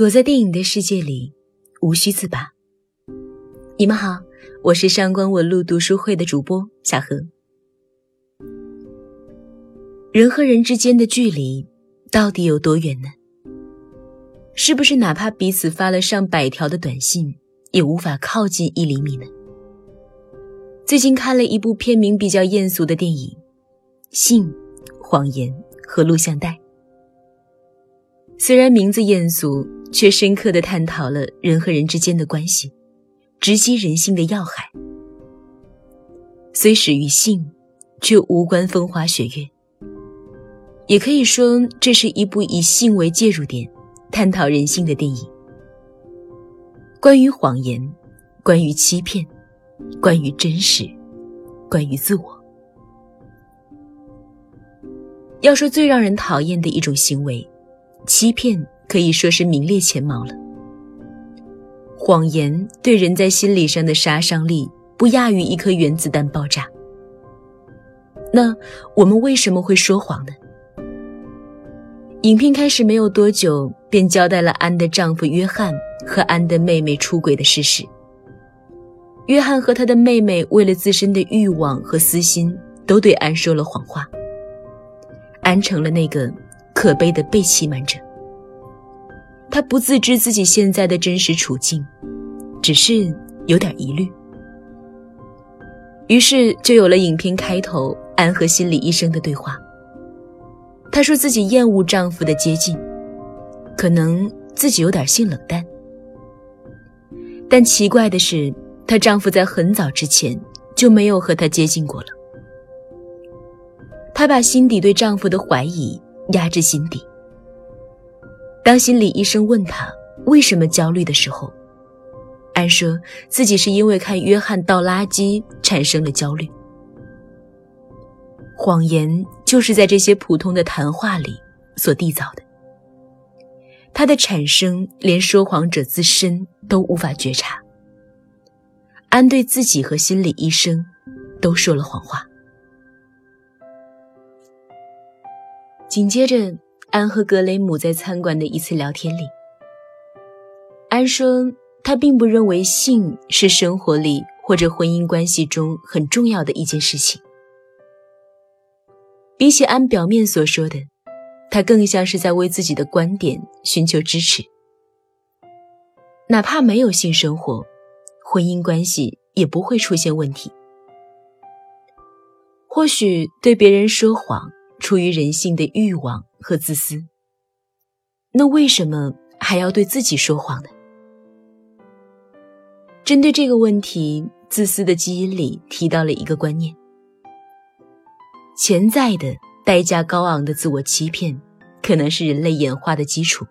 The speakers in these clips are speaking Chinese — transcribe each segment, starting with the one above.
躲在电影的世界里，无需自拔。你们好，我是上官文露读书会的主播小何。人和人之间的距离到底有多远呢？是不是哪怕彼此发了上百条的短信，也无法靠近一厘米呢？最近看了一部片名比较艳俗的电影，《性、谎言和录像带》。虽然名字艳俗，却深刻的探讨了人和人之间的关系，直击人性的要害。虽始于性，却无关风花雪月。也可以说，这是一部以性为介入点，探讨人性的电影。关于谎言，关于欺骗，关于真实，关于自我。要说最让人讨厌的一种行为。欺骗可以说是名列前茅了。谎言对人在心理上的杀伤力不亚于一颗原子弹爆炸。那我们为什么会说谎呢？影片开始没有多久，便交代了安的丈夫约翰和安的妹妹出轨的事实。约翰和他的妹妹为了自身的欲望和私心，都对安说了谎话。安成了那个。可悲的被欺瞒者，他不自知自己现在的真实处境，只是有点疑虑，于是就有了影片开头安和心理医生的对话。她说自己厌恶丈夫的接近，可能自己有点性冷淡，但奇怪的是，她丈夫在很早之前就没有和她接近过了。她把心底对丈夫的怀疑。压制心底。当心理医生问他为什么焦虑的时候，安说自己是因为看约翰倒垃圾产生了焦虑。谎言就是在这些普通的谈话里所缔造的，它的产生连说谎者自身都无法觉察。安对自己和心理医生都说了谎话。紧接着，安和格雷姆在餐馆的一次聊天里，安说他并不认为性是生活里或者婚姻关系中很重要的一件事情。比起安表面所说的，他更像是在为自己的观点寻求支持。哪怕没有性生活，婚姻关系也不会出现问题。或许对别人说谎。出于人性的欲望和自私，那为什么还要对自己说谎呢？针对这个问题，自私的基因里提到了一个观念：潜在的代价高昂的自我欺骗，可能是人类演化的基础。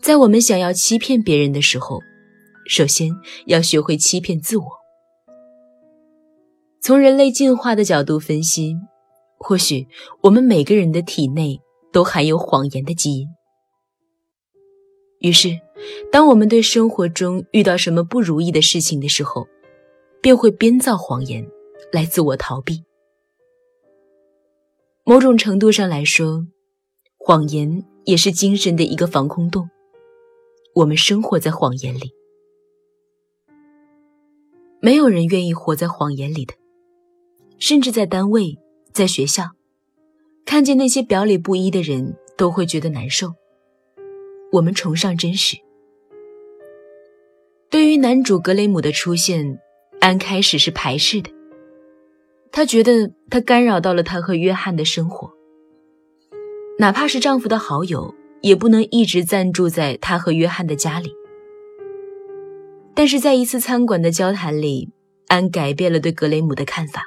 在我们想要欺骗别人的时候，首先要学会欺骗自我。从人类进化的角度分析。或许我们每个人的体内都含有谎言的基因，于是，当我们对生活中遇到什么不如意的事情的时候，便会编造谎言来自我逃避。某种程度上来说，谎言也是精神的一个防空洞，我们生活在谎言里，没有人愿意活在谎言里的，甚至在单位。在学校，看见那些表里不一的人，都会觉得难受。我们崇尚真实。对于男主格雷姆的出现，安开始是排斥的。她觉得他干扰到了她和约翰的生活。哪怕是丈夫的好友，也不能一直暂住在她和约翰的家里。但是在一次餐馆的交谈里，安改变了对格雷姆的看法。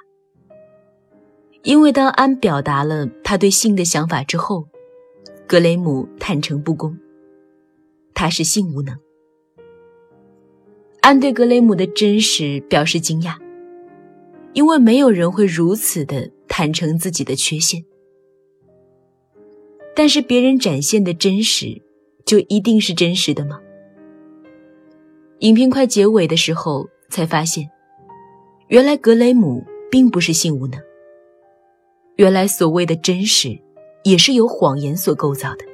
因为当安表达了他对性的想法之后，格雷姆坦诚不公。他是性无能。安对格雷姆的真实表示惊讶，因为没有人会如此的坦诚自己的缺陷。但是别人展现的真实，就一定是真实的吗？影片快结尾的时候才发现，原来格雷姆并不是性无能。原来所谓的真实，也是由谎言所构造的。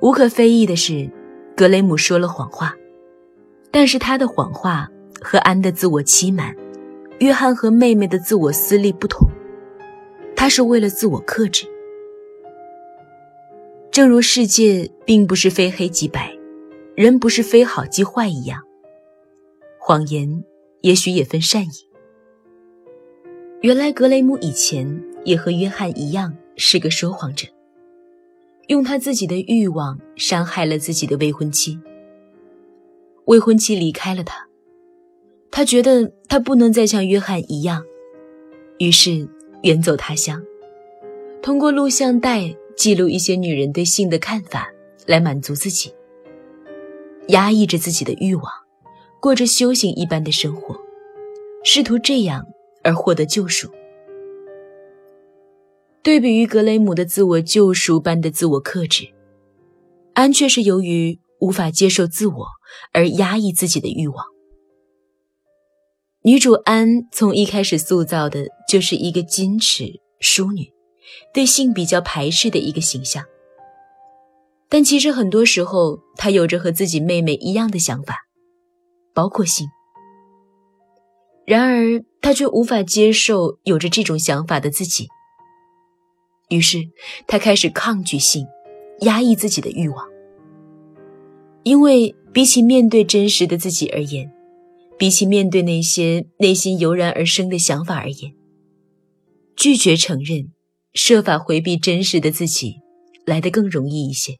无可非议的是，格雷姆说了谎话，但是他的谎话和安的自我欺瞒，约翰和妹妹的自我私利不同，他是为了自我克制。正如世界并不是非黑即白，人不是非好即坏一样，谎言也许也分善意。原来格雷姆以前也和约翰一样是个说谎者，用他自己的欲望伤害了自己的未婚妻。未婚妻离开了他，他觉得他不能再像约翰一样，于是远走他乡，通过录像带记录一些女人对性的看法来满足自己，压抑着自己的欲望，过着修行一般的生活，试图这样。而获得救赎。对比于格雷姆的自我救赎般的自我克制，安却是由于无法接受自我而压抑自己的欲望。女主安从一开始塑造的就是一个矜持淑女，对性比较排斥的一个形象。但其实很多时候，她有着和自己妹妹一样的想法，包括性。然而，他却无法接受有着这种想法的自己。于是，他开始抗拒性，压抑自己的欲望。因为比起面对真实的自己而言，比起面对那些内心油然而生的想法而言，拒绝承认、设法回避真实的自己，来得更容易一些。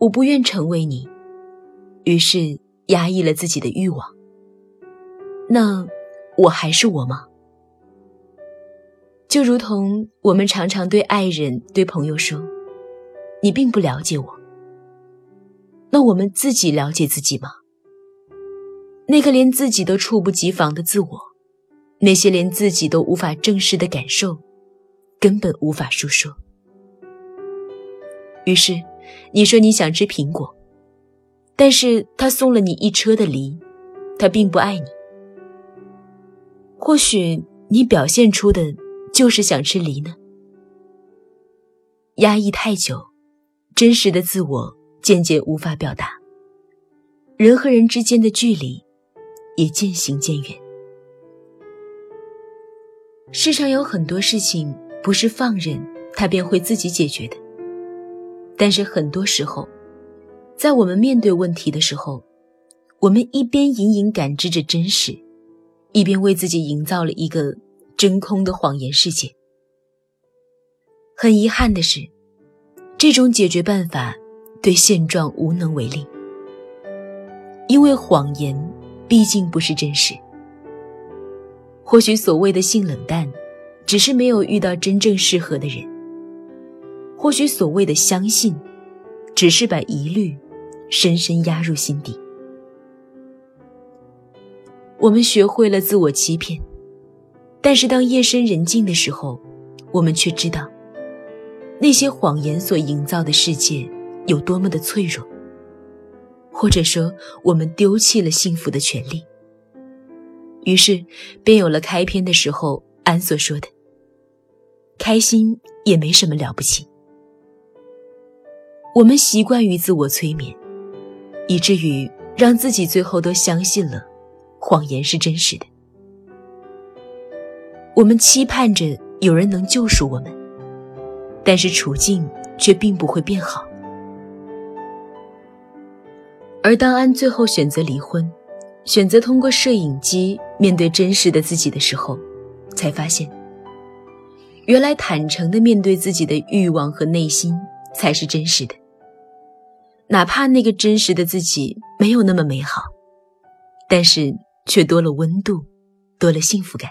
我不愿成为你，于是。压抑了自己的欲望，那我还是我吗？就如同我们常常对爱人、对朋友说：“你并不了解我。”那我们自己了解自己吗？那个连自己都猝不及防的自我，那些连自己都无法正视的感受，根本无法述说。于是，你说你想吃苹果。但是他送了你一车的梨，他并不爱你。或许你表现出的就是想吃梨呢。压抑太久，真实的自我渐渐无法表达，人和人之间的距离也渐行渐远。世上有很多事情不是放任他便会自己解决的，但是很多时候。在我们面对问题的时候，我们一边隐隐感知着真实，一边为自己营造了一个真空的谎言世界。很遗憾的是，这种解决办法对现状无能为力，因为谎言毕竟不是真实。或许所谓的性冷淡，只是没有遇到真正适合的人；或许所谓的相信，只是把疑虑。深深压入心底。我们学会了自我欺骗，但是当夜深人静的时候，我们却知道，那些谎言所营造的世界有多么的脆弱。或者说，我们丢弃了幸福的权利。于是，便有了开篇的时候安所说的：“开心也没什么了不起。”我们习惯于自我催眠。以至于让自己最后都相信了，谎言是真实的。我们期盼着有人能救赎我们，但是处境却并不会变好。而当安最后选择离婚，选择通过摄影机面对真实的自己的时候，才发现，原来坦诚的面对自己的欲望和内心才是真实的。哪怕那个真实的自己没有那么美好，但是却多了温度，多了幸福感。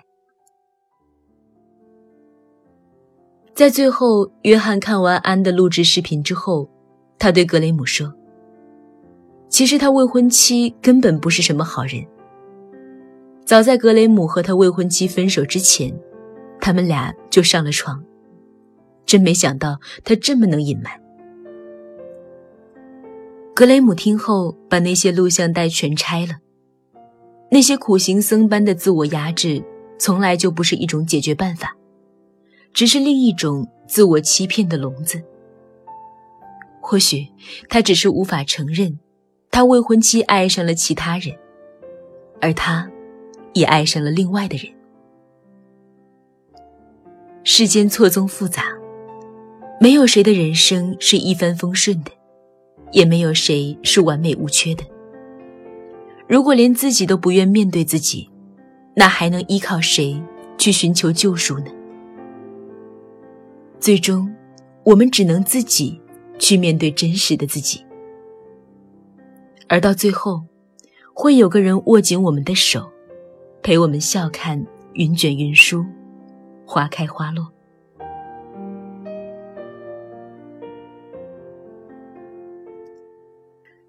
在最后，约翰看完安的录制视频之后，他对格雷姆说：“其实他未婚妻根本不是什么好人。早在格雷姆和他未婚妻分手之前，他们俩就上了床。真没想到他这么能隐瞒。”格雷姆听后，把那些录像带全拆了。那些苦行僧般的自我压制，从来就不是一种解决办法，只是另一种自我欺骗的笼子，或许他只是无法承认，他未婚妻爱上了其他人，而他，也爱上了另外的人。世间错综复杂，没有谁的人生是一帆风顺的，也没有谁是完美无缺的。如果连自己都不愿面对自己，那还能依靠谁去寻求救赎呢？最终，我们只能自己去面对真实的自己，而到最后，会有个人握紧我们的手，陪我们笑看云卷云舒，花开花落。